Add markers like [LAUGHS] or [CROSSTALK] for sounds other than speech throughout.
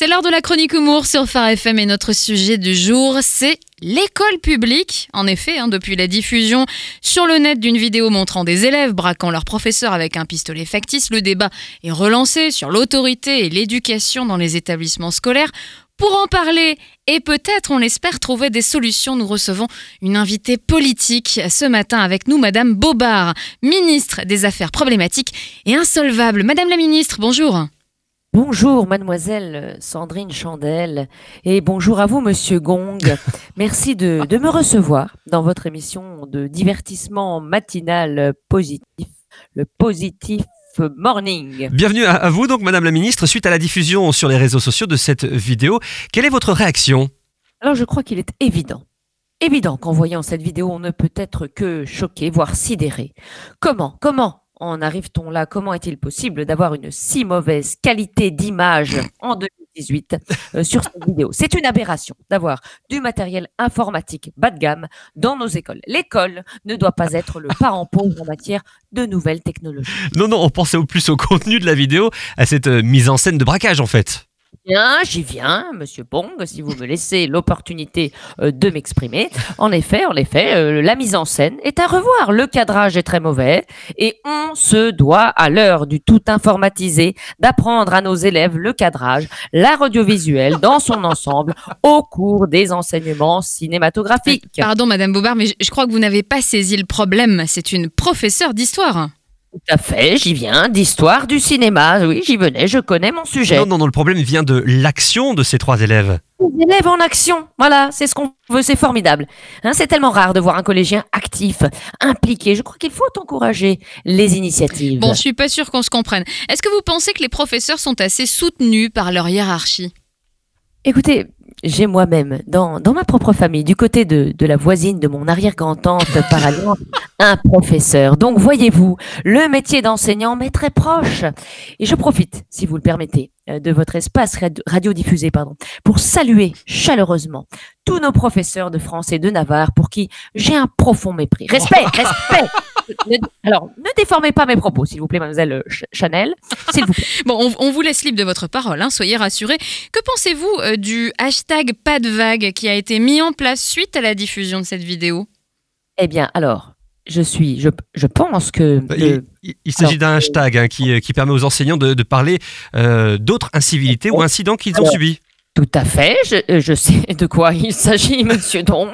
C'est l'heure de la chronique humour sur Phare FM et notre sujet du jour, c'est l'école publique. En effet, hein, depuis la diffusion sur le net d'une vidéo montrant des élèves braquant leur professeur avec un pistolet factice, le débat est relancé sur l'autorité et l'éducation dans les établissements scolaires. Pour en parler et peut-être, on l'espère, trouver des solutions, nous recevons une invitée politique ce matin avec nous, Madame Bobard, ministre des Affaires problématiques et insolvables. Madame la ministre, bonjour. Bonjour mademoiselle Sandrine Chandel et bonjour à vous monsieur Gong. [LAUGHS] Merci de, de, me recevoir dans votre émission de divertissement matinal positif, le positif morning. Bienvenue à vous donc madame la ministre, suite à la diffusion sur les réseaux sociaux de cette vidéo, quelle est votre réaction? Alors je crois qu'il est évident évident qu'en voyant cette vidéo, on ne peut être que choqué, voire sidéré. Comment Comment en arrive-t-on là? Comment est-il possible d'avoir une si mauvaise qualité d'image en 2018 euh, sur cette vidéo? C'est une aberration d'avoir du matériel informatique bas de gamme dans nos écoles. L'école ne doit pas être le parent pauvre en matière de nouvelles technologies. Non, non, on pensait au plus au contenu de la vidéo, à cette euh, mise en scène de braquage en fait. J'y viens, Monsieur Pong, si vous me laissez l'opportunité euh, de m'exprimer. En effet, en effet, euh, la mise en scène est à revoir. Le cadrage est très mauvais et on se doit, à l'heure du tout informatisé, d'apprendre à nos élèves le cadrage, l'art audiovisuel dans son ensemble au cours des enseignements cinématographiques. Pardon, Madame Bobard, mais je crois que vous n'avez pas saisi le problème. C'est une professeure d'histoire. Tout à fait, j'y viens, d'histoire du cinéma. Oui, j'y venais, je connais mon sujet. Non, non, non, le problème vient de l'action de ces trois élèves. Les élèves en action, voilà, c'est ce qu'on veut, c'est formidable. Hein, c'est tellement rare de voir un collégien actif, impliqué. Je crois qu'il faut encourager les initiatives. Bon, je suis pas sûre qu'on se comprenne. Est-ce que vous pensez que les professeurs sont assez soutenus par leur hiérarchie? Écoutez, j'ai moi-même, dans, dans, ma propre famille, du côté de, de la voisine de mon arrière-grand-tante [LAUGHS] par ailleurs, un professeur. Donc, voyez-vous, le métier d'enseignant m'est très proche. Et je profite, si vous le permettez, euh, de votre espace radiodiffusé pardon, pour saluer chaleureusement tous nos professeurs de France et de Navarre pour qui j'ai un profond mépris. Respect, [LAUGHS] respect Alors, ne déformez pas mes propos, s'il vous plaît, mademoiselle euh, Chanel, s'il vous plaît. [LAUGHS] Bon, on, vous laisse libre de votre parole, hein, soyez rassurés. Que pensez-vous euh, du hashtag pas de vague qui a été mis en place suite à la diffusion de cette vidéo? Eh bien, alors, je suis, je, je pense que. Il, s'agit d'un hashtag hein, qui, qui, permet aux enseignants de, de parler euh, d'autres incivilités ou incidents qu'ils ont subis. Tout à fait, je, euh, sais [LAUGHS] de quoi il s'agit, monsieur Dong.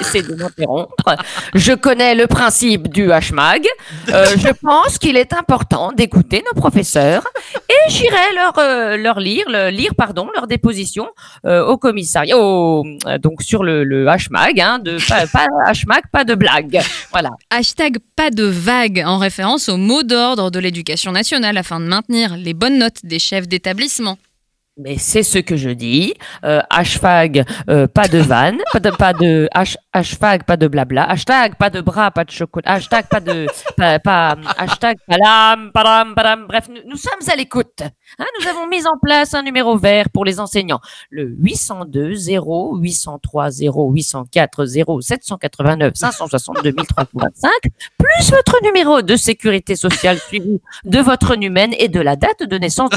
C'est de m'interrompre. Je connais le principe du HMAG. Euh, je pense qu'il est important d'écouter nos professeurs et j'irai leur, euh, leur lire, lire pardon, leur déposition au commissariat, donc sur le, le HMAG, hein, pas HMAG, pas de blague. Voilà. Hashtag pas de vague en référence au mot d'ordre de l'éducation nationale afin de maintenir les bonnes notes des chefs d'établissement. Mais c'est ce que je dis. Euh, hashtag euh, pas de vanne, pas de pas de hashtag pas de blabla, hashtag pas de bras, pas de chocolat, hashtag pas de pas, pas hashtag palam palam palam. Bref, nous, sommes à l'écoute. Hein, nous avons mis en place un numéro vert pour les enseignants, le 802 0 803 0 804 0 789 562 325, plus votre numéro de sécurité sociale suivi de votre numen et de la date de naissance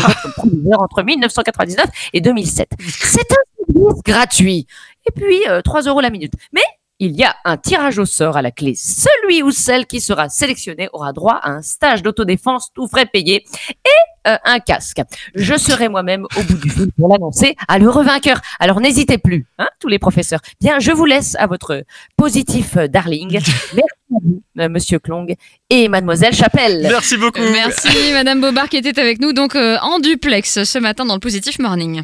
entre 1990 et 2007. C'est un service gratuit. Et puis, 3 euh, euros la minute. Mais il y a un tirage au sort à la clé. Celui ou celle qui sera sélectionné aura droit à un stage d'autodéfense tout frais payé et euh, un casque. Je serai moi-même au bout du fil pour l'annoncer à l'heureux vainqueur. Alors n'hésitez plus, hein, tous les professeurs. Bien, je vous laisse à votre positif euh, darling. [LAUGHS] Merci à vous, Monsieur Klong et Mademoiselle Chapelle. Merci beaucoup. Merci Madame Bobard qui était avec nous donc en duplex ce matin dans le Positif Morning.